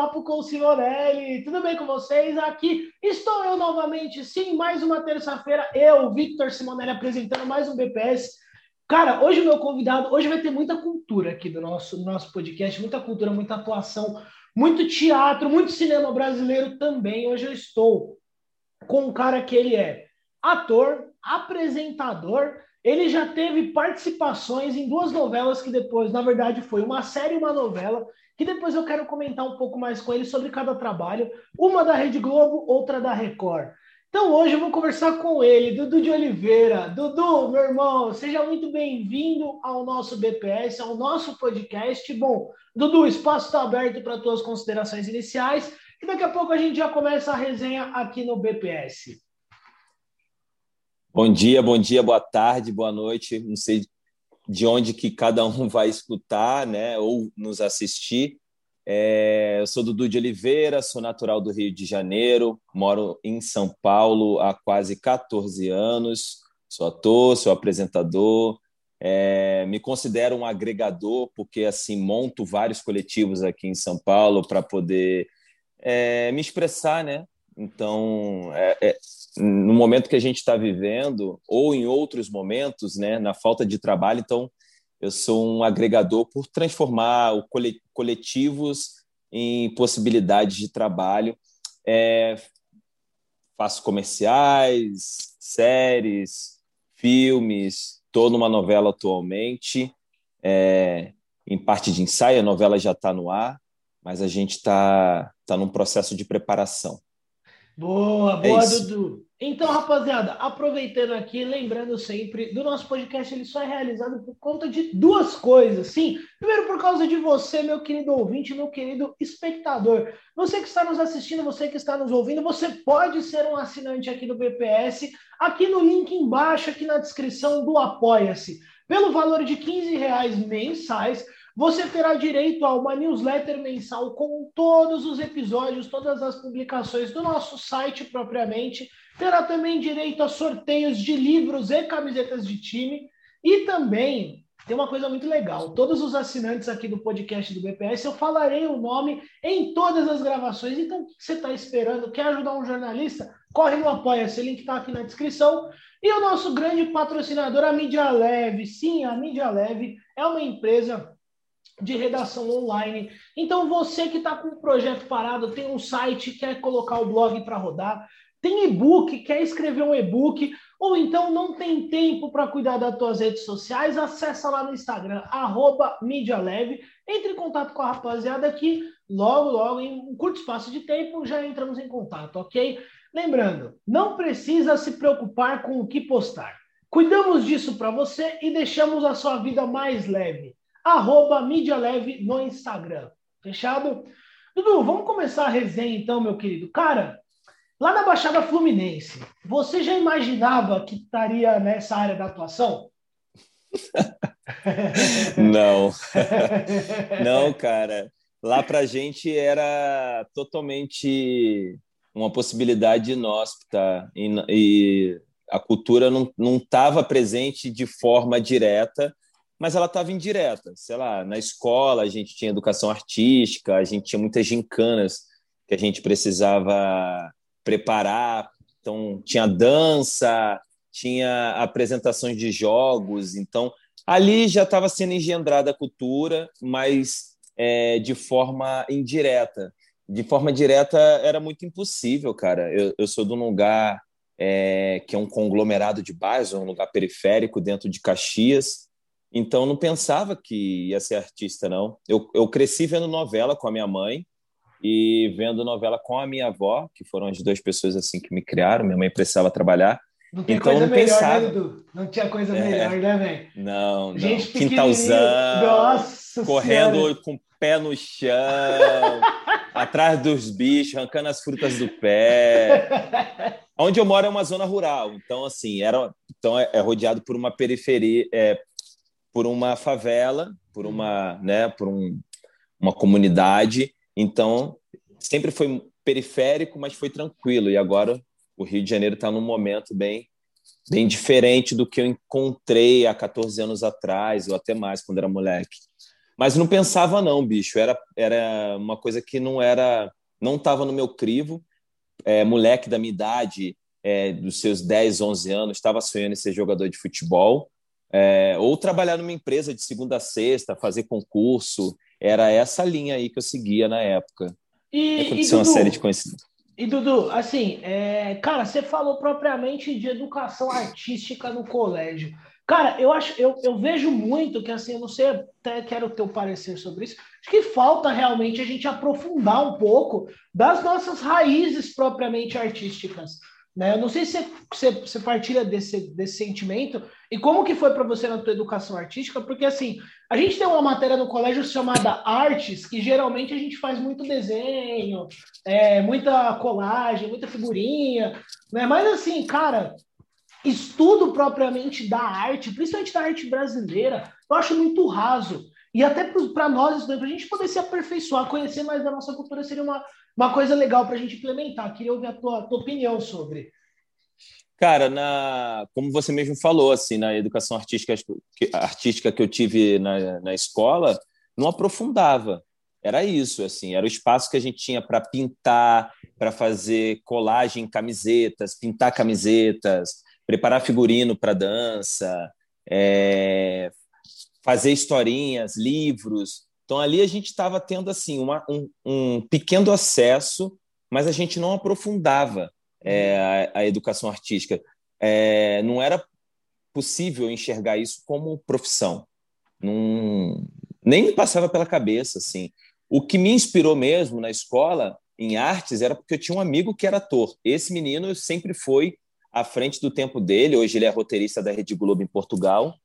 Bate-Papo com Simonelli, tudo bem com vocês? Aqui estou eu novamente, sim, mais uma terça-feira, eu, Victor Simonelli, apresentando mais um BPS. Cara, hoje o meu convidado, hoje vai ter muita cultura aqui do nosso, do nosso podcast, muita cultura, muita atuação, muito teatro, muito cinema brasileiro também. Hoje eu estou com um cara que ele é ator, apresentador, ele já teve participações em duas novelas que depois, na verdade, foi uma série e uma novela, que depois eu quero comentar um pouco mais com ele sobre cada trabalho, uma da Rede Globo, outra da Record. Então hoje eu vou conversar com ele, Dudu de Oliveira. Dudu, meu irmão, seja muito bem-vindo ao nosso BPS, ao nosso podcast. Bom, Dudu, o espaço está aberto para tuas considerações iniciais e daqui a pouco a gente já começa a resenha aqui no BPS. Bom dia, bom dia, boa tarde, boa noite. Não sei de onde que cada um vai escutar, né, ou nos assistir. É, eu sou Dudu de Oliveira, sou natural do Rio de Janeiro, moro em São Paulo há quase 14 anos. Sou ator, sou apresentador, é, me considero um agregador porque assim monto vários coletivos aqui em São Paulo para poder é, me expressar, né? Então, é, é no momento que a gente está vivendo, ou em outros momentos, né, na falta de trabalho, então eu sou um agregador por transformar o coletivos em possibilidades de trabalho. É, faço comerciais, séries, filmes, estou numa novela atualmente, é, em parte de ensaio, a novela já está no ar, mas a gente está tá num processo de preparação. Boa, boa, é Dudu. Então, rapaziada, aproveitando aqui, lembrando sempre, do nosso podcast, ele só é realizado por conta de duas coisas. Sim, primeiro por causa de você, meu querido ouvinte, meu querido espectador. Você que está nos assistindo, você que está nos ouvindo, você pode ser um assinante aqui do BPS, aqui no link embaixo, aqui na descrição do Apoia-se. Pelo valor de 15 reais mensais, você terá direito a uma newsletter mensal com todos os episódios, todas as publicações do nosso site propriamente. Terá também direito a sorteios de livros e camisetas de time. E também tem uma coisa muito legal: todos os assinantes aqui do podcast do BPS, eu falarei o nome em todas as gravações. Então, o que você está esperando? Quer ajudar um jornalista? Corre no Apoia-se, link está aqui na descrição. E o nosso grande patrocinador, a Mídia Leve. Sim, a Mídia Leve é uma empresa de redação online. Então, você que está com um projeto parado, tem um site, quer colocar o blog para rodar, tem e-book, quer escrever um e-book, ou então não tem tempo para cuidar das tuas redes sociais, acessa lá no Instagram, arroba entre em contato com a rapaziada aqui, logo, logo, em um curto espaço de tempo, já entramos em contato, ok? Lembrando, não precisa se preocupar com o que postar. Cuidamos disso para você e deixamos a sua vida mais leve arroba Mídia Leve no Instagram. Fechado? Dudu, vamos começar a resenha então, meu querido. Cara, lá na Baixada Fluminense, você já imaginava que estaria nessa área da atuação? Não. Não, cara. Lá pra gente era totalmente uma possibilidade inóspita e, e a cultura não estava presente de forma direta, mas ela estava indireta. Sei lá, na escola a gente tinha educação artística, a gente tinha muitas gincanas que a gente precisava preparar. Então, tinha dança, tinha apresentações de jogos. Então, ali já estava sendo engendrada a cultura, mas é, de forma indireta. De forma direta era muito impossível, cara. Eu, eu sou de um lugar é, que é um conglomerado de bairros, um lugar periférico dentro de Caxias, então não pensava que ia ser artista, não. Eu, eu cresci vendo novela com a minha mãe e vendo novela com a minha avó, que foram as duas pessoas assim que me criaram. Minha mãe precisava trabalhar. Não tem então, coisa não melhor, né, pensava. né, Dudu? Não tinha coisa é, melhor, né, velho? Não, não. Gente Quintalzão, Nossa correndo senhora. com o pé no chão, atrás dos bichos, arrancando as frutas do pé. Onde eu moro é uma zona rural, então assim era, então é, é rodeado por uma periferia, é, por uma favela, por uma, né, por um, uma comunidade. Então, sempre foi periférico, mas foi tranquilo. E agora o Rio de Janeiro está num momento bem, bem diferente do que eu encontrei há 14 anos atrás, ou até mais, quando era moleque. Mas não pensava não, bicho. Era, era uma coisa que não era, não estava no meu crivo. É, moleque da minha idade, é, dos seus 10, 11 anos, estava sonhando em ser jogador de futebol. É, ou trabalhar numa empresa de segunda a sexta, fazer concurso. Era essa linha aí que eu seguia na época. E, aconteceu e, Dudu, uma série de coincidências. E Dudu, assim, é, cara, você falou propriamente de educação artística no colégio. Cara, eu acho, eu, eu vejo muito que assim, eu não sei, até quero o teu parecer sobre isso. Acho que falta realmente a gente aprofundar um pouco das nossas raízes propriamente artísticas. Né? Eu não sei se você, partilha desse, desse sentimento e como que foi para você na tua educação artística, porque assim, a gente tem uma matéria no colégio chamada Artes, que geralmente a gente faz muito desenho, é, muita colagem, muita figurinha, né? Mas assim, cara, estudo propriamente da arte, principalmente da arte brasileira, eu acho muito raso. E até para nós, para a gente poder se aperfeiçoar, conhecer mais da nossa cultura, seria uma, uma coisa legal para a gente implementar. Queria ouvir a tua, tua opinião sobre. Cara, na, como você mesmo falou, assim, na educação artística, artística que eu tive na, na escola, não aprofundava. Era isso, assim, era o espaço que a gente tinha para pintar, para fazer colagem em camisetas, pintar camisetas, preparar figurino para dança, é, fazer historinhas, livros. Então ali a gente estava tendo assim uma, um, um, pequeno acesso, mas a gente não aprofundava é, a, a, educação artística. É, não era possível enxergar isso como profissão. Nem me passava pela cabeça assim. O que me inspirou mesmo na escola em artes era porque eu tinha um amigo que era ator. Esse menino sempre foi à frente do tempo dele. Hoje ele é roteirista da Rede Globo em Portugal.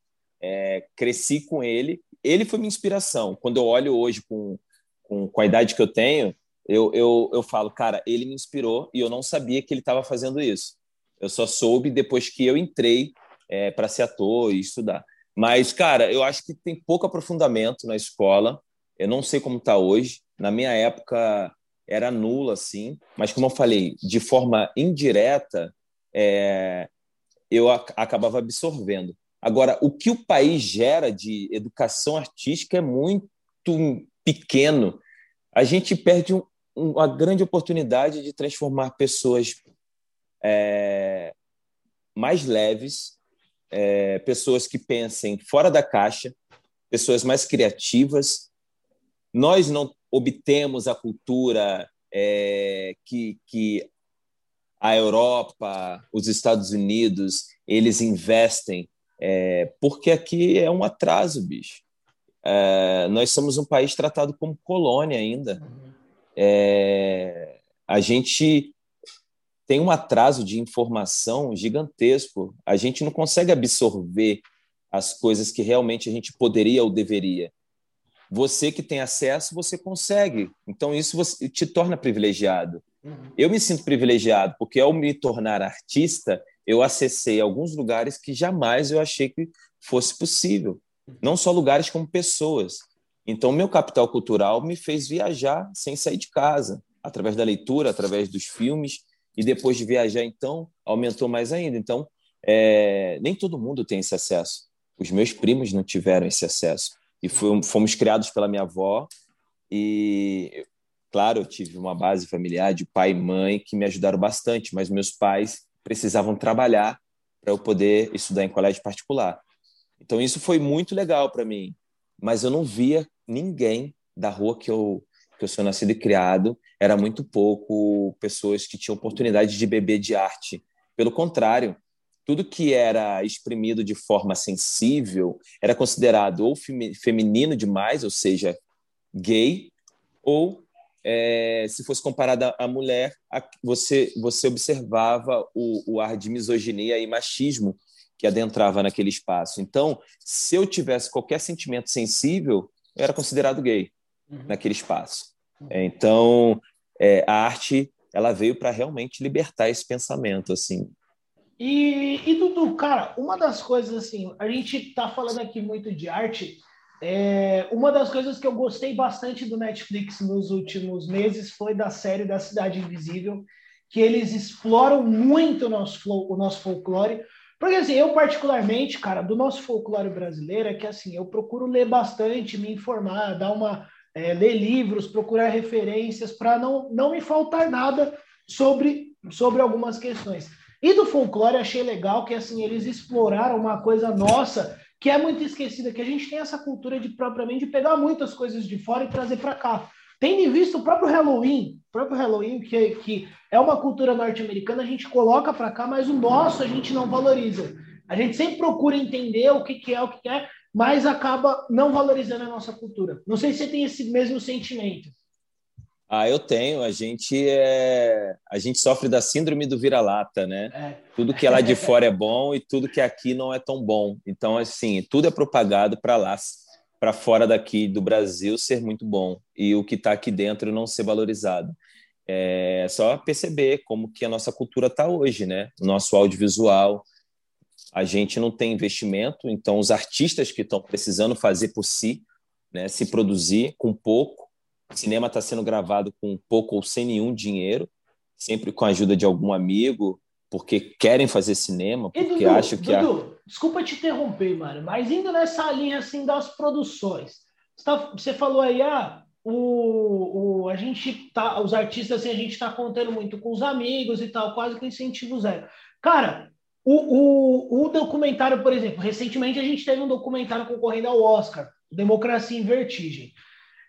É, cresci com ele. Ele foi minha inspiração. Quando eu olho hoje com, com, com a idade que eu tenho, eu, eu, eu falo, cara, ele me inspirou e eu não sabia que ele estava fazendo isso. Eu só soube depois que eu entrei é, para ser ator e estudar. Mas, cara, eu acho que tem pouco aprofundamento na escola. Eu não sei como está hoje. Na minha época era nula, assim. Mas, como eu falei, de forma indireta, é, eu acabava absorvendo. Agora, o que o país gera de educação artística é muito pequeno. A gente perde um, uma grande oportunidade de transformar pessoas é, mais leves, é, pessoas que pensem fora da caixa, pessoas mais criativas. Nós não obtemos a cultura é, que, que a Europa, os Estados Unidos, eles investem, é, porque aqui é um atraso, bicho. É, nós somos um país tratado como colônia ainda. É, a gente tem um atraso de informação gigantesco. A gente não consegue absorver as coisas que realmente a gente poderia ou deveria. Você que tem acesso, você consegue. Então, isso te torna privilegiado. Uhum. Eu me sinto privilegiado, porque ao me tornar artista, eu acessei alguns lugares que jamais eu achei que fosse possível. Não só lugares, como pessoas. Então, meu capital cultural me fez viajar sem sair de casa, através da leitura, através dos filmes, e depois de viajar, então, aumentou mais ainda. Então, é, nem todo mundo tem esse acesso. Os meus primos não tiveram esse acesso. E fomos criados pela minha avó, e Claro, eu tive uma base familiar de pai e mãe que me ajudaram bastante, mas meus pais precisavam trabalhar para eu poder estudar em colégio particular. Então isso foi muito legal para mim, mas eu não via ninguém da rua que eu que eu sou nascido e criado, era muito pouco pessoas que tinham oportunidade de beber de arte. Pelo contrário, tudo que era exprimido de forma sensível era considerado ou feminino demais, ou seja, gay, ou é, se fosse comparada à mulher, você, você observava o, o ar de misoginia e machismo que adentrava naquele espaço. Então, se eu tivesse qualquer sentimento sensível, eu era considerado gay uhum. naquele espaço. Uhum. Então, é, a arte ela veio para realmente libertar esse pensamento, assim. E, e Dudu, cara, uma das coisas assim, a gente está falando aqui muito de arte, é, uma das coisas que eu gostei bastante do Netflix nos últimos meses foi da série da Cidade Invisível, que eles exploram muito o nosso, o nosso folclore, Porque assim, eu particularmente, cara, do nosso folclore brasileiro é que assim, eu procuro ler bastante, me informar, dar uma é, ler livros, procurar referências para não, não me faltar nada sobre, sobre algumas questões. E do folclore achei legal que assim eles exploraram uma coisa nossa que é muito esquecida, que a gente tem essa cultura de propriamente de pegar muitas coisas de fora e trazer para cá. Tendo visto o próprio Halloween, o próprio Halloween, que, que é uma cultura norte-americana, a gente coloca para cá, mas o nosso a gente não valoriza. A gente sempre procura entender o que, que é, o que é, mas acaba não valorizando a nossa cultura. Não sei se você tem esse mesmo sentimento. Ah, eu tenho. A gente é, a gente sofre da síndrome do vira-lata, né? É. Tudo que é lá de fora é bom e tudo que aqui não é tão bom. Então, assim, tudo é propagado para lá para fora daqui do Brasil ser muito bom e o que está aqui dentro não ser valorizado. É só perceber como que a nossa cultura está hoje, né? O nosso audiovisual, a gente não tem investimento, então os artistas que estão precisando fazer por si, né, se produzir com pouco, o cinema está sendo gravado com pouco ou sem nenhum dinheiro, sempre com a ajuda de algum amigo, porque querem fazer cinema, porque Dudu, acham que Dudu, a... desculpa te interromper, mano, mas indo nessa linha assim das produções, você, tá, você falou aí, ah, o, o, a gente tá, os artistas assim, a gente está contando muito com os amigos e tal, quase que incentivo zero. Cara, o, o, o documentário, por exemplo, recentemente a gente teve um documentário concorrendo ao Oscar, Democracia em Vertigem.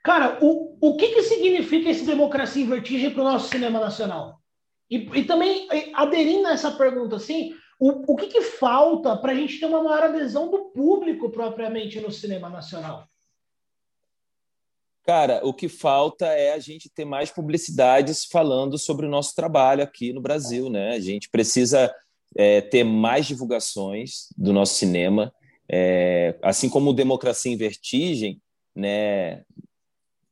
Cara, o, o que, que significa esse Democracia em Vertigem para o nosso cinema nacional? E, e também, aderindo a essa pergunta, assim, o, o que, que falta para a gente ter uma maior adesão do público propriamente no cinema nacional? Cara, o que falta é a gente ter mais publicidades falando sobre o nosso trabalho aqui no Brasil, né? A gente precisa é, ter mais divulgações do nosso cinema, é, assim como Democracia em Vertigem, né?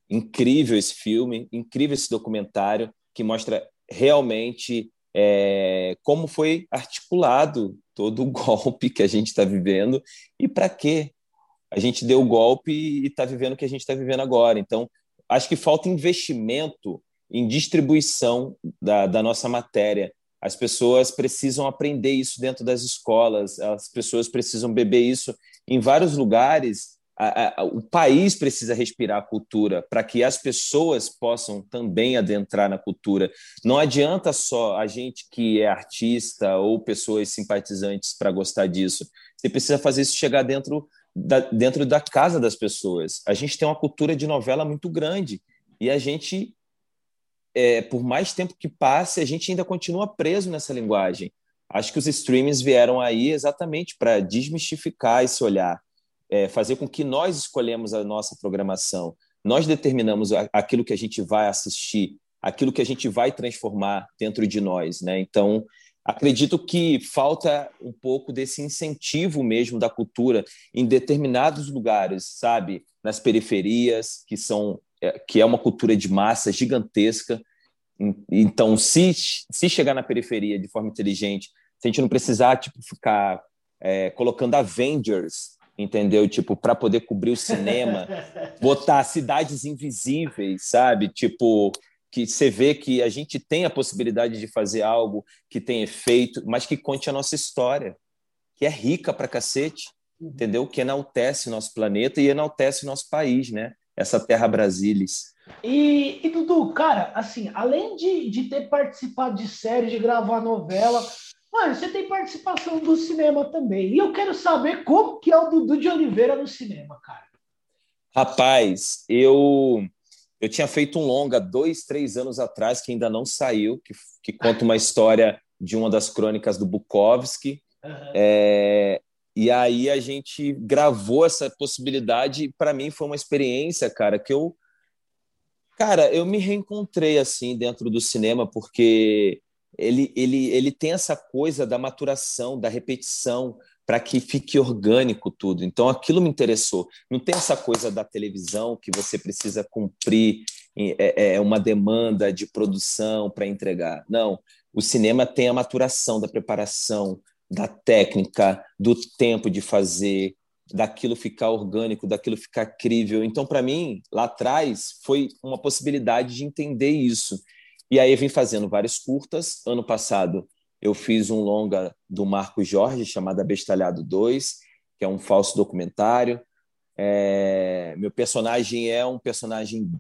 Incrível esse filme, incrível esse documentário que mostra realmente é, como foi articulado todo o golpe que a gente está vivendo e para que a gente deu o golpe e está vivendo o que a gente está vivendo agora. Então, acho que falta investimento em distribuição da, da nossa matéria. As pessoas precisam aprender isso dentro das escolas, as pessoas precisam beber isso em vários lugares a, a, o país precisa respirar a cultura para que as pessoas possam também adentrar na cultura. Não adianta só a gente que é artista ou pessoas simpatizantes para gostar disso. Você precisa fazer isso chegar dentro da, dentro da casa das pessoas. A gente tem uma cultura de novela muito grande e a gente, é, por mais tempo que passe, a gente ainda continua preso nessa linguagem. Acho que os streamings vieram aí exatamente para desmistificar esse olhar é, fazer com que nós escolhemos a nossa programação, nós determinamos aquilo que a gente vai assistir, aquilo que a gente vai transformar dentro de nós, né? Então, acredito que falta um pouco desse incentivo mesmo da cultura em determinados lugares, sabe? Nas periferias, que são é, que é uma cultura de massa gigantesca. Então, se, se chegar na periferia de forma inteligente, se a gente não precisar tipo, ficar é, colocando Avengers entendeu? Tipo, para poder cobrir o cinema, botar cidades invisíveis, sabe? Tipo, que você vê que a gente tem a possibilidade de fazer algo que tem efeito, mas que conte a nossa história, que é rica para cacete, entendeu? Que enaltece nosso planeta e enaltece nosso país, né? Essa terra Brasilis. E, e Dudu, cara, assim, além de, de ter participado de série, de gravar novela, Mano, você tem participação do cinema também. E eu quero saber como que é o Dudu de Oliveira no cinema, cara. Rapaz, eu eu tinha feito um longa dois, três anos atrás que ainda não saiu, que, que conta uma história de uma das crônicas do Bukowski. Uhum. É, e aí a gente gravou essa possibilidade para mim foi uma experiência, cara, que eu cara, eu me reencontrei assim dentro do cinema porque ele, ele, ele tem essa coisa da maturação, da repetição, para que fique orgânico tudo. Então, aquilo me interessou. Não tem essa coisa da televisão que você precisa cumprir é, é, é uma demanda de produção para entregar. Não. O cinema tem a maturação da preparação, da técnica, do tempo de fazer, daquilo ficar orgânico, daquilo ficar crível. Então, para mim, lá atrás, foi uma possibilidade de entender isso. E aí vim fazendo vários curtas. Ano passado eu fiz um longa do Marco Jorge chamado Abestalhado 2, que é um falso documentário. É, meu personagem é um personagem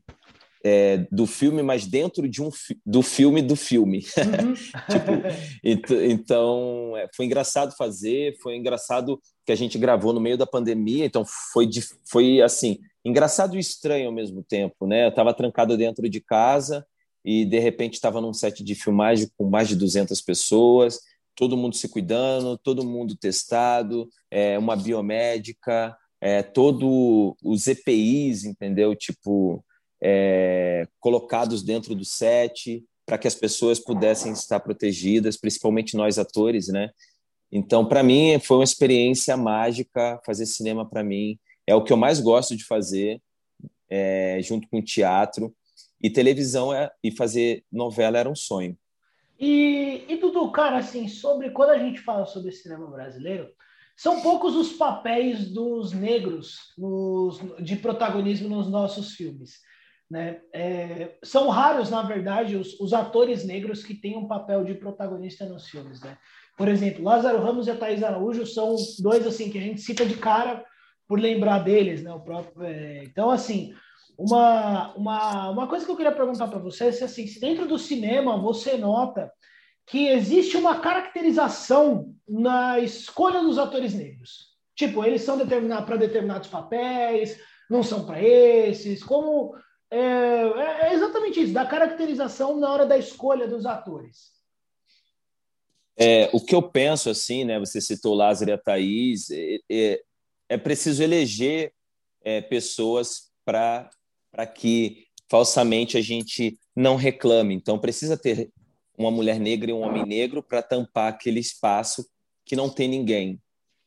é, do filme, mas dentro de um do filme do filme. Uhum. tipo, então, é, foi engraçado fazer, foi engraçado que a gente gravou no meio da pandemia, então foi, foi assim, engraçado e estranho ao mesmo tempo, né? Eu estava trancado dentro de casa e de repente estava num set de filmagem com mais de 200 pessoas, todo mundo se cuidando, todo mundo testado, é, uma biomédica, é, todo os EPIs, entendeu? Tipo, é, colocados dentro do set para que as pessoas pudessem estar protegidas, principalmente nós atores, né? Então, para mim, foi uma experiência mágica fazer cinema. Para mim é o que eu mais gosto de fazer, é, junto com o teatro. E televisão é, e fazer novela era um sonho. E, e Dudu, cara, assim, sobre quando a gente fala sobre cinema brasileiro, são poucos os papéis dos negros nos, de protagonismo nos nossos filmes. Né? É, são raros, na verdade, os, os, atores negros que têm um papel de protagonista nos filmes. Né? Por exemplo, Lázaro Ramos e a Thais Araújo são dois assim que a gente cita de cara por lembrar deles. Né? O próprio, é, então, assim, uma, uma, uma coisa que eu queria perguntar para você é se, assim, se dentro do cinema você nota que existe uma caracterização na escolha dos atores negros. Tipo, eles são determinados para determinados papéis, não são para esses. Como é, é, exatamente isso, da caracterização na hora da escolha dos atores. É, o que eu penso, assim, né? Você citou Lázaro e a Thaís, é, é, é preciso eleger é, pessoas para para que falsamente a gente não reclame. Então, precisa ter uma mulher negra e um homem negro para tampar aquele espaço que não tem ninguém.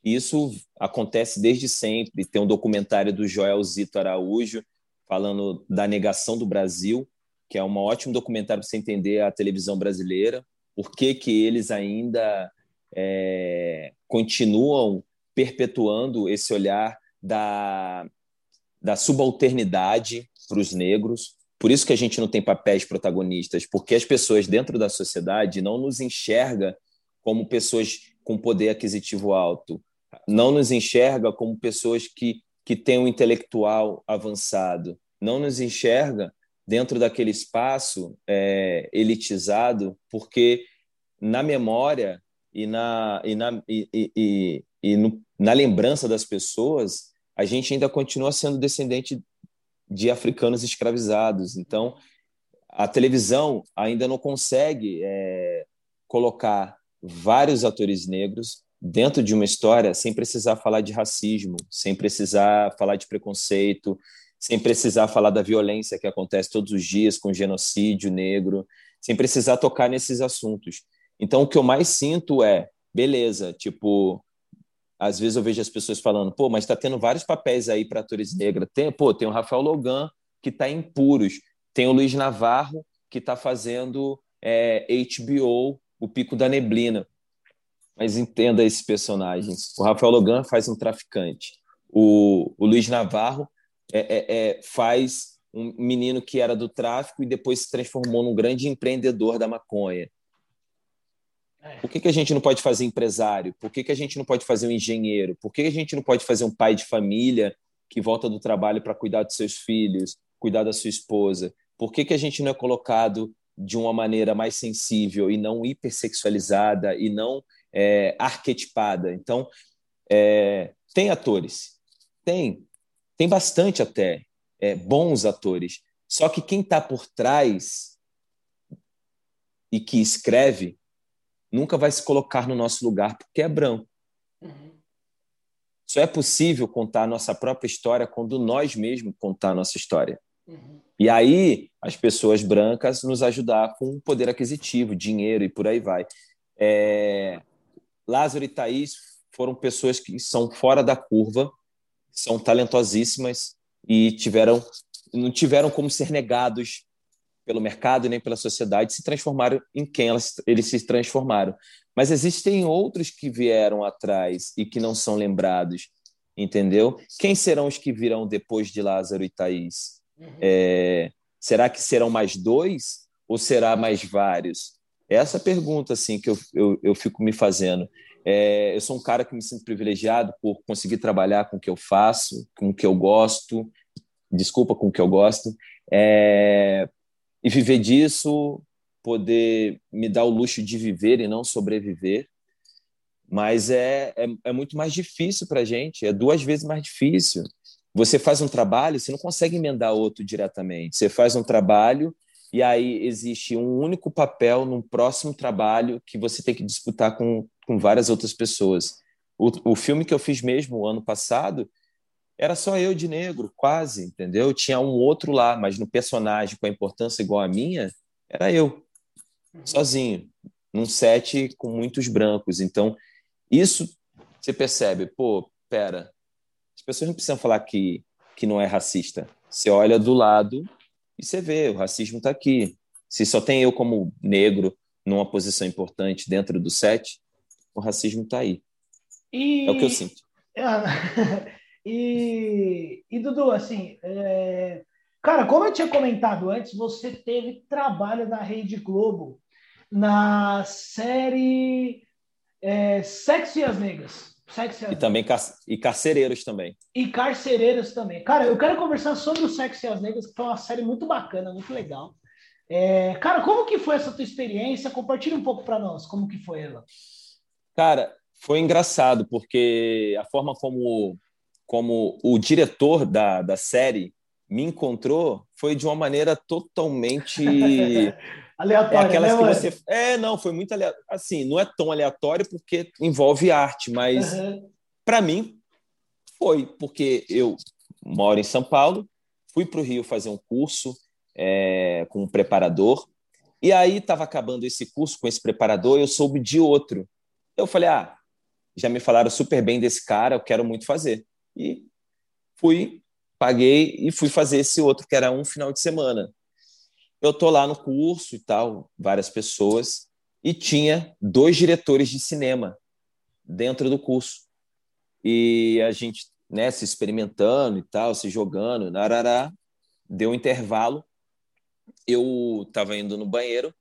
Isso acontece desde sempre. Tem um documentário do Joel Zito Araújo falando da negação do Brasil, que é um ótimo documentário para você entender a televisão brasileira, por que, que eles ainda é, continuam perpetuando esse olhar da, da subalternidade para os negros. Por isso que a gente não tem papéis protagonistas, porque as pessoas dentro da sociedade não nos enxerga como pessoas com poder aquisitivo alto, não nos enxerga como pessoas que, que têm um intelectual avançado, não nos enxerga dentro daquele espaço é, elitizado, porque na memória e na, e na, e, e, e no, na lembrança das pessoas, a gente ainda continua sendo descendente de africanos escravizados. Então, a televisão ainda não consegue é, colocar vários atores negros dentro de uma história sem precisar falar de racismo, sem precisar falar de preconceito, sem precisar falar da violência que acontece todos os dias com genocídio negro, sem precisar tocar nesses assuntos. Então, o que eu mais sinto é, beleza, tipo, às vezes eu vejo as pessoas falando, pô, mas está tendo vários papéis aí para atores negros. Tem, pô, tem o Rafael Logan, que está em Puros. Tem o Luiz Navarro, que está fazendo é, HBO, O Pico da Neblina. Mas entenda esses personagens. O Rafael Logan faz um traficante. O, o Luiz Navarro é, é, é faz um menino que era do tráfico e depois se transformou num grande empreendedor da maconha. É. Por que, que a gente não pode fazer empresário? Por que, que a gente não pode fazer um engenheiro? Por que, que a gente não pode fazer um pai de família que volta do trabalho para cuidar dos seus filhos, cuidar da sua esposa? Por que, que a gente não é colocado de uma maneira mais sensível e não hipersexualizada e não é, arquetipada? Então, é, tem atores, tem, tem bastante até, é, bons atores. Só que quem está por trás e que escreve nunca vai se colocar no nosso lugar porque é branco. Uhum. Só é possível contar a nossa própria história quando nós mesmos contar a nossa história. Uhum. E aí as pessoas brancas nos ajudar com poder aquisitivo, dinheiro e por aí vai. É... Lázaro e Thaís foram pessoas que são fora da curva, são talentosíssimas e tiveram não tiveram como ser negados pelo mercado nem pela sociedade, se transformaram em quem elas, eles se transformaram. Mas existem outros que vieram atrás e que não são lembrados, entendeu? Quem serão os que virão depois de Lázaro e Thaís? Uhum. É, será que serão mais dois ou será mais vários? Essa pergunta, assim, que eu, eu, eu fico me fazendo. É, eu sou um cara que me sinto privilegiado por conseguir trabalhar com o que eu faço, com o que eu gosto, desculpa, com o que eu gosto, é, e viver disso, poder me dar o luxo de viver e não sobreviver. Mas é, é, é muito mais difícil para a gente, é duas vezes mais difícil. Você faz um trabalho, você não consegue emendar outro diretamente. Você faz um trabalho e aí existe um único papel num próximo trabalho que você tem que disputar com, com várias outras pessoas. O, o filme que eu fiz mesmo ano passado era só eu de negro, quase, entendeu? Tinha um outro lá, mas no personagem com a importância igual a minha, era eu, sozinho, num set com muitos brancos. Então, isso você percebe, pô, pera, as pessoas não precisam falar que, que não é racista. Você olha do lado e você vê, o racismo está aqui. Se só tem eu como negro numa posição importante dentro do set, o racismo está aí. E... É o que eu sinto. e, e Dudu, assim, é... cara, como eu tinha comentado antes, você teve trabalho na Rede Globo na série é, Sexo e as Negras. Sexo e, e também e carcereiros também. E carcereiros também. Cara, eu quero conversar sobre o Sexo e as Negras, que foi uma série muito bacana, muito legal. É, cara, como que foi essa tua experiência? Compartilha um pouco para nós, como que foi ela? Cara, foi engraçado, porque a forma como, como o diretor da, da série me encontrou foi de uma maneira totalmente aleatória. É aquelas né, que você. É, não, foi muito aleatório. Assim, não é tão aleatório porque envolve arte, mas uhum. para mim foi, porque eu moro em São Paulo, fui para o Rio fazer um curso é, com um preparador, e aí estava acabando esse curso com esse preparador, eu soube de outro. Eu falei, ah, já me falaram super bem desse cara, eu quero muito fazer. E fui, paguei e fui fazer esse outro, que era um final de semana eu tô lá no curso e tal, várias pessoas, e tinha dois diretores de cinema dentro do curso. E a gente, né, se experimentando e tal, se jogando, narará, deu um intervalo. Eu estava indo no banheiro,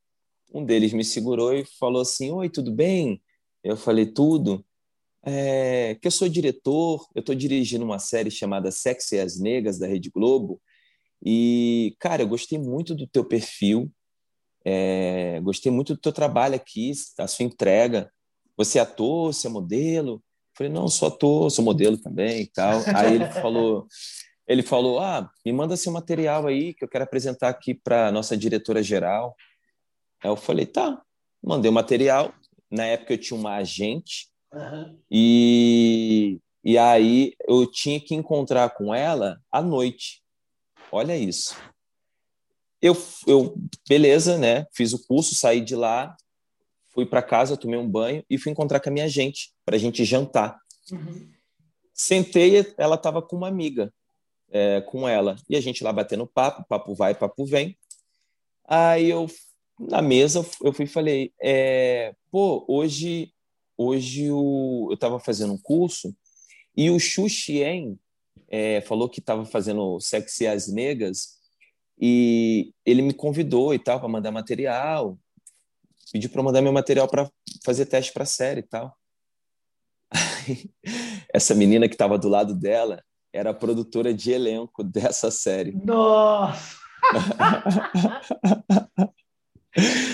um deles me segurou e falou assim: Oi, tudo bem? Eu falei: Tudo. É, que eu sou diretor, eu estou dirigindo uma série chamada Sexy as Negras da Rede Globo e, cara, eu gostei muito do teu perfil, é, gostei muito do teu trabalho aqui, da sua entrega. Você é ator, você é modelo? Eu falei, não, sou ator, sou modelo também e tal. Aí ele falou, ele falou, ah, me manda seu material aí que eu quero apresentar aqui para nossa diretora geral. Aí eu falei, tá, mandei o material. Na época eu tinha uma agente uhum. e e aí eu tinha que encontrar com ela à noite. Olha isso. Eu, eu beleza, né? Fiz o curso, saí de lá, fui para casa, tomei um banho e fui encontrar com a minha gente para a gente jantar. Uhum. Sentei, ela estava com uma amiga, é, com ela e a gente lá batendo papo, papo vai, papo vem. Aí eu na mesa eu fui e falei, é, pô, hoje hoje o, eu estava fazendo um curso e o Xu Xian, é, falou que estava fazendo Sexy as Negas e ele me convidou e tal para mandar material, pediu para mandar meu material para fazer teste para série e tal. Aí, essa menina que estava do lado dela era a produtora de elenco dessa série. Nossa!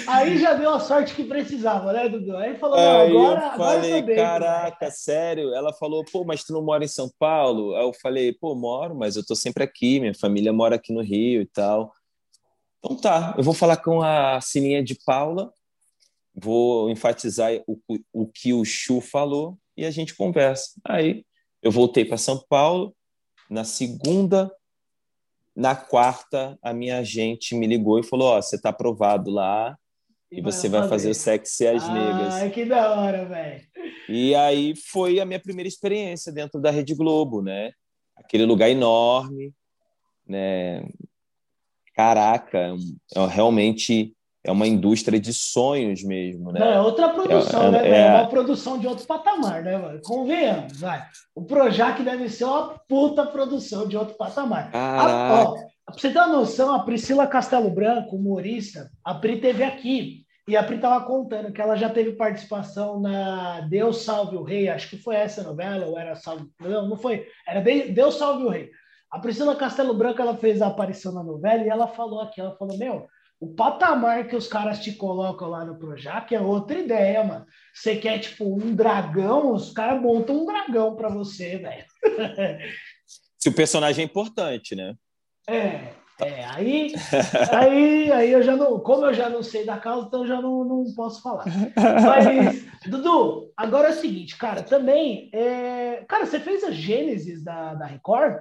Aí já deu a sorte que precisava, né, Dudu? Aí falou, Aí agora, eu falei, agora caraca, sério? Ela falou, pô, mas tu não mora em São Paulo? Aí eu falei, pô, moro, mas eu tô sempre aqui, minha família mora aqui no Rio e tal. Então tá, eu vou falar com a Sininha de Paula, vou enfatizar o, o que o Chu falou e a gente conversa. Aí eu voltei para São Paulo, na segunda na quarta, a minha agente me ligou e falou: Ó, oh, você tá aprovado lá e, você vai fazer o sexo e as ah, negras. Ai, que da hora, velho. E aí foi a minha primeira experiência dentro da Rede Globo, né? Aquele lugar enorme, né? Caraca, é realmente é uma indústria de sonhos mesmo, né? Não, é outra produção, é, né? É, é, uma produção de outro patamar, né, mano? Convenhamos, vai. O Projac deve ser uma puta produção de outro patamar. A, ó, pra você ter uma noção, a Priscila Castelo Branco, humorista, a Pri teve aqui. E a Pri tava contando que ela já teve participação na Deus Salve o Rei, acho que foi essa novela, ou era Salve. Não, não foi. Era Deus Salve o Rei. A Priscila Castelo Branco ela fez a aparição na novela e ela falou aqui, ela falou, meu, o patamar que os caras te colocam lá no Projac é outra ideia, mano. Você quer, tipo, um dragão, os caras montam um dragão para você, velho. Se o personagem é importante, né? É, é, aí, aí, aí eu já não, como eu já não sei da causa, então eu já não, não posso falar. Mas, Dudu, agora é o seguinte, cara, também, é... cara, você fez a Gênesis da, da Record?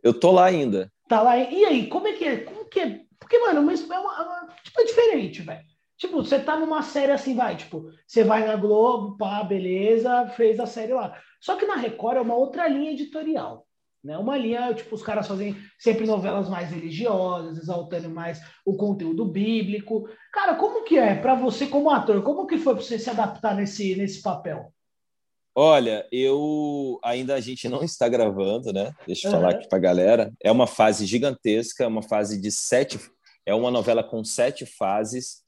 Eu tô lá ainda. Tá lá, e aí, como é que é? Como que é? Porque, mano, mas é, uma, é uma, tipo, é diferente, velho. Tipo, você tá numa série assim, vai, tipo, você vai na Globo, pá, beleza, fez a série lá. Só que na Record é uma outra linha editorial. Né? Uma linha, tipo, os caras fazem sempre novelas mais religiosas, exaltando mais o conteúdo bíblico. Cara, como que é para você como ator? Como que foi para você se adaptar nesse, nesse papel? Olha, eu ainda a gente não está gravando, né? Deixa eu uhum. falar aqui para a galera. É uma fase gigantesca, uma fase de sete. É uma novela com sete fases.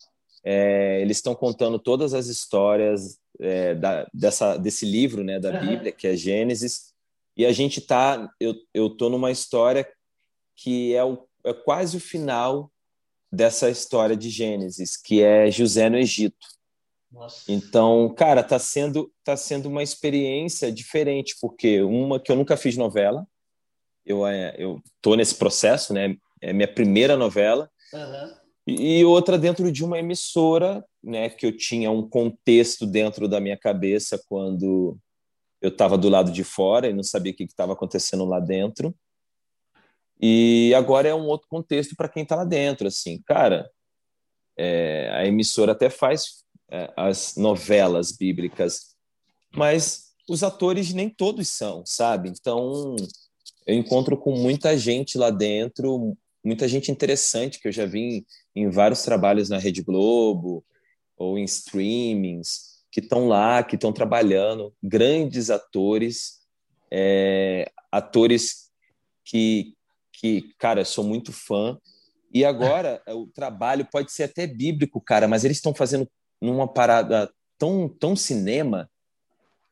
É, eles estão contando todas as histórias é, da, dessa, desse livro, né, da uhum. Bíblia, que é Gênesis. E a gente tá, eu, eu tô numa história que é, o, é quase o final dessa história de Gênesis, que é José no Egito. Nossa. Então, cara, tá sendo tá sendo uma experiência diferente, porque uma que eu nunca fiz novela, eu é, eu tô nesse processo, né? É minha primeira novela. Uhum. E outra dentro de uma emissora, né, que eu tinha um contexto dentro da minha cabeça quando eu estava do lado de fora e não sabia o que estava acontecendo lá dentro. E agora é um outro contexto para quem está lá dentro, assim, cara. É, a emissora até faz é, as novelas bíblicas, mas os atores nem todos são, sabe? Então eu encontro com muita gente lá dentro, muita gente interessante que eu já vi em, em vários trabalhos na Rede Globo ou em streamings que estão lá, que estão trabalhando, grandes atores, é, atores que, que, cara, sou muito fã. E agora o trabalho pode ser até bíblico, cara, mas eles estão fazendo numa parada tão, tão cinema,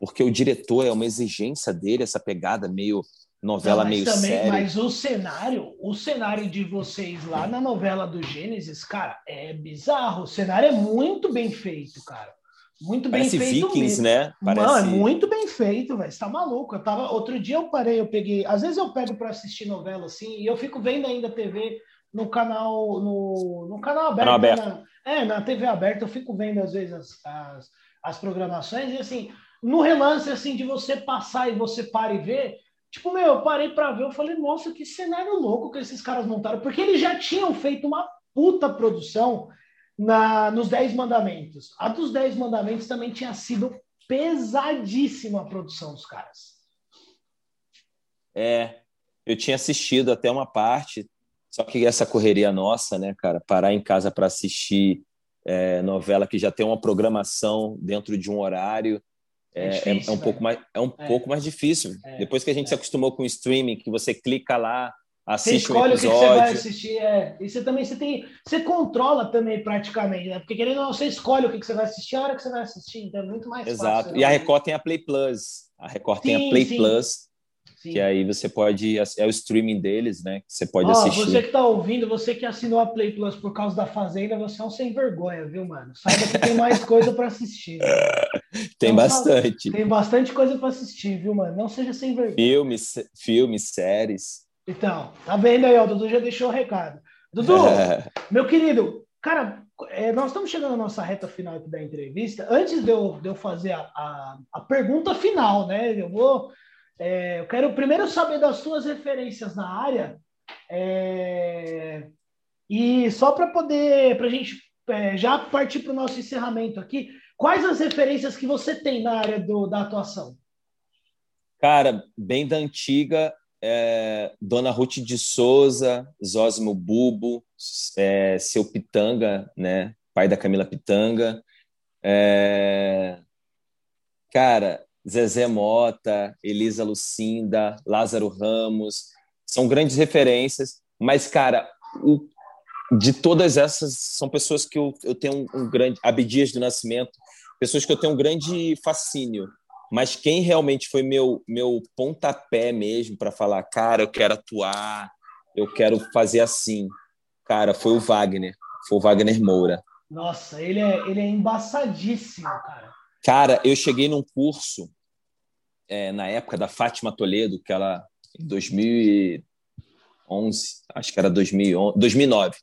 porque o diretor é uma exigência dele, essa pegada meio novela Não, meio também, séria. Mas o cenário, o cenário de vocês lá na novela do Gênesis, cara, é bizarro. O cenário é muito bem feito, cara. Muito bem Parece feito. Vikings, mesmo. né? Parece... Mano, é muito bem feito, velho. Você tá maluco. Eu tava... Outro dia eu parei, eu peguei. Às vezes eu pego para assistir novela assim, e eu fico vendo ainda TV no canal, no, no canal aberto. Canal aberto. Na... É, na TV aberta, eu fico vendo às vezes as, as, as programações, e assim, no relance assim de você passar e você para e ver. Tipo, meu, eu parei para ver, eu falei, nossa, que cenário louco que esses caras montaram, porque eles já tinham feito uma puta produção na, nos Dez Mandamentos. A dos Dez Mandamentos também tinha sido pesadíssima a produção dos caras. É, eu tinha assistido até uma parte, só que essa correria nossa, né, cara, parar em casa para assistir é, novela que já tem uma programação dentro de um horário. É, é, difícil, é um, pouco mais, é um pouco mais difícil. É, Depois que a gente se é. acostumou com o streaming, que você clica lá, assiste você escolhe um episódio. o que você vai assistir, é. E você também você tem, você controla também praticamente, né? Porque querendo ou não, você escolhe o que você vai assistir, a hora que você vai assistir, então é muito mais Exato. fácil. E né? a Record tem a Play Plus. A Record sim, tem a Play sim. Plus. Sim. Que aí você pode. É o streaming deles, né? Que você pode oh, assistir. Você que está ouvindo, você que assinou a Play Plus por causa da Fazenda, você é um sem vergonha, viu, mano? Saiba que tem mais coisa para assistir. tem então, bastante. Tem bastante coisa para assistir, viu, mano? Não seja sem vergonha. Filmes, filmes séries. Então, tá vendo aí, ó, o Dudu já deixou o recado. Dudu, é. meu querido, cara, é, nós estamos chegando na nossa reta final aqui da entrevista. Antes de eu, de eu fazer a, a, a pergunta final, né? Eu vou. É, eu quero primeiro saber das suas referências na área. É, e só para poder, para a gente é, já partir para o nosso encerramento aqui, quais as referências que você tem na área do, da atuação? Cara, bem da antiga, é, Dona Ruth de Souza, Zósimo Bubo, é, seu Pitanga, né, pai da Camila Pitanga, é, cara, Zezé Mota, Elisa Lucinda, Lázaro Ramos, são grandes referências, mas, cara, o, de todas essas, são pessoas que eu, eu tenho um, um grande. Abdias do Nascimento, pessoas que eu tenho um grande fascínio. Mas quem realmente foi meu, meu pontapé mesmo para falar, cara, eu quero atuar, eu quero fazer assim, cara, foi o Wagner. Foi o Wagner Moura. Nossa, ele é, ele é embaçadíssimo, cara. Cara, eu cheguei num curso é, na época da Fátima Toledo, que ela em 2011, acho que era 2011, 2009.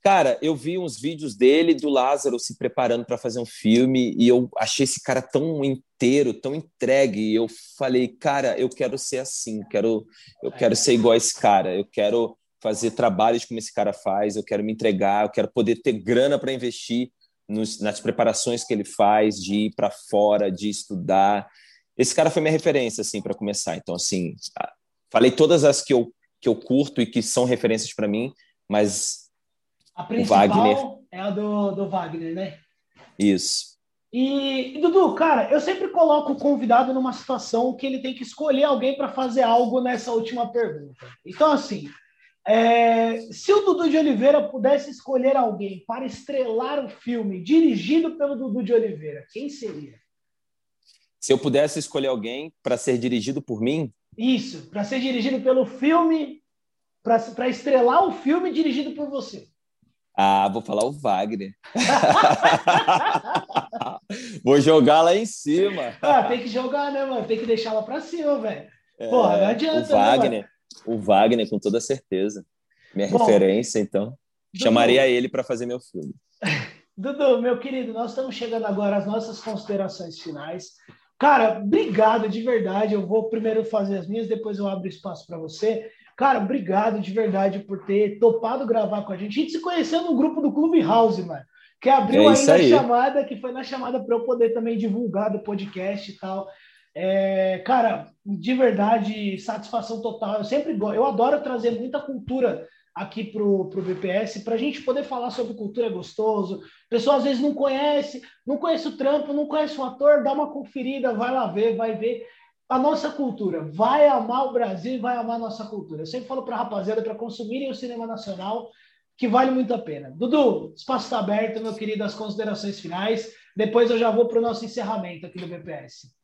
Cara, eu vi uns vídeos dele do Lázaro se preparando para fazer um filme e eu achei esse cara tão inteiro, tão entregue. E eu falei, cara, eu quero ser assim, quero, eu quero ser igual a esse cara, eu quero fazer trabalhos como esse cara faz, eu quero me entregar, eu quero poder ter grana para investir nos, nas preparações que ele faz, de ir para fora, de estudar. Esse cara foi minha referência, assim, para começar. Então, assim, falei todas as que eu, que eu curto e que são referências para mim, mas a principal Wagner... é a do, do Wagner, né? Isso. E, Dudu, cara, eu sempre coloco o convidado numa situação que ele tem que escolher alguém para fazer algo nessa última pergunta. Então, assim, é, se o Dudu de Oliveira pudesse escolher alguém para estrelar o filme dirigido pelo Dudu de Oliveira, quem seria? Se eu pudesse escolher alguém para ser dirigido por mim? Isso, para ser dirigido pelo filme, para estrelar o filme dirigido por você. Ah, vou falar o Wagner. vou jogar lá em cima. Ah, tem que jogar, né, mano? Tem que deixar lá para cima, velho. Porra, é, não adianta. O né, Wagner. Né, o Wagner, com toda certeza. Minha Bom, referência, então. Dudu, chamaria ele para fazer meu filme. Dudu, meu querido, nós estamos chegando agora às nossas considerações finais. Cara, obrigado de verdade. Eu vou primeiro fazer as minhas, depois eu abro espaço para você. Cara, obrigado de verdade por ter topado gravar com a gente. A gente se conheceu no grupo do Clube House, mano. Que abriu é aí na chamada, que foi na chamada para eu poder também divulgar do podcast e tal. É, cara, de verdade, satisfação total. Eu sempre eu adoro trazer muita cultura aqui pro, pro BPS para a gente poder falar sobre cultura é gostoso. O pessoal às vezes não conhece, não conhece o trampo, não conhece o ator, dá uma conferida, vai lá ver, vai ver a nossa cultura, vai amar o Brasil e vai amar a nossa cultura. Eu sempre falo para a rapaziada para consumirem o cinema nacional, que vale muito a pena. Dudu, espaço está aberto, meu querido, as considerações finais. Depois eu já vou para o nosso encerramento aqui do BPS.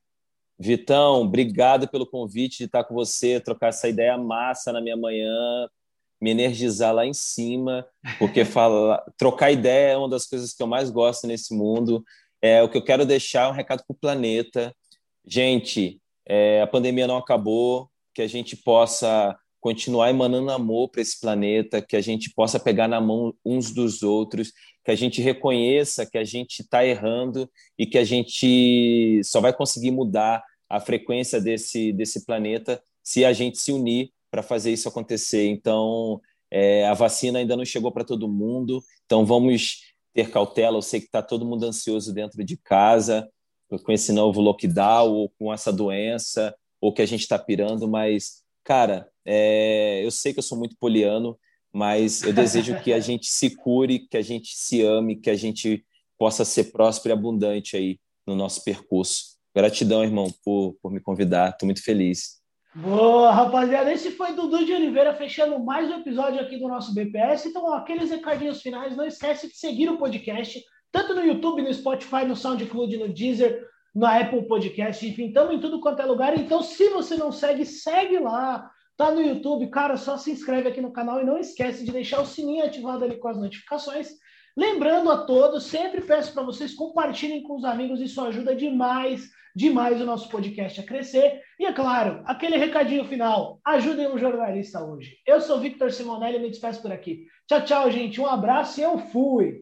Vitão, obrigado pelo convite de estar com você, trocar essa ideia massa na minha manhã, me energizar lá em cima, porque falar, trocar ideia é uma das coisas que eu mais gosto nesse mundo. É o que eu quero deixar um recado para o planeta. Gente, é, a pandemia não acabou, que a gente possa continuar emanando amor para esse planeta, que a gente possa pegar na mão uns dos outros, que a gente reconheça que a gente está errando e que a gente só vai conseguir mudar a frequência desse, desse planeta se a gente se unir para fazer isso acontecer. Então, é, a vacina ainda não chegou para todo mundo, então vamos ter cautela. Eu sei que está todo mundo ansioso dentro de casa com esse novo lockdown ou com essa doença ou que a gente está pirando, mas, cara, é, eu sei que eu sou muito poliano, mas eu desejo que a gente se cure, que a gente se ame, que a gente possa ser próspero e abundante aí no nosso percurso. Gratidão, irmão, por, por me convidar. Estou muito feliz. Boa, rapaziada. Esse foi Dudu de Oliveira fechando mais um episódio aqui do nosso BPS. Então, aqueles recadinhos finais, não esquece de seguir o podcast, tanto no YouTube, no Spotify, no SoundCloud, no Deezer, no Apple Podcast, enfim, estamos em tudo quanto é lugar. Então, se você não segue, segue lá. Tá no YouTube, cara, só se inscreve aqui no canal e não esquece de deixar o sininho ativado ali com as notificações. Lembrando a todos, sempre peço para vocês compartilhem com os amigos, isso ajuda demais, demais o nosso podcast a crescer. E é claro, aquele recadinho final, ajudem um jornalista hoje. Eu sou Victor Simonelli e me despeço por aqui. Tchau, tchau, gente. Um abraço e eu fui.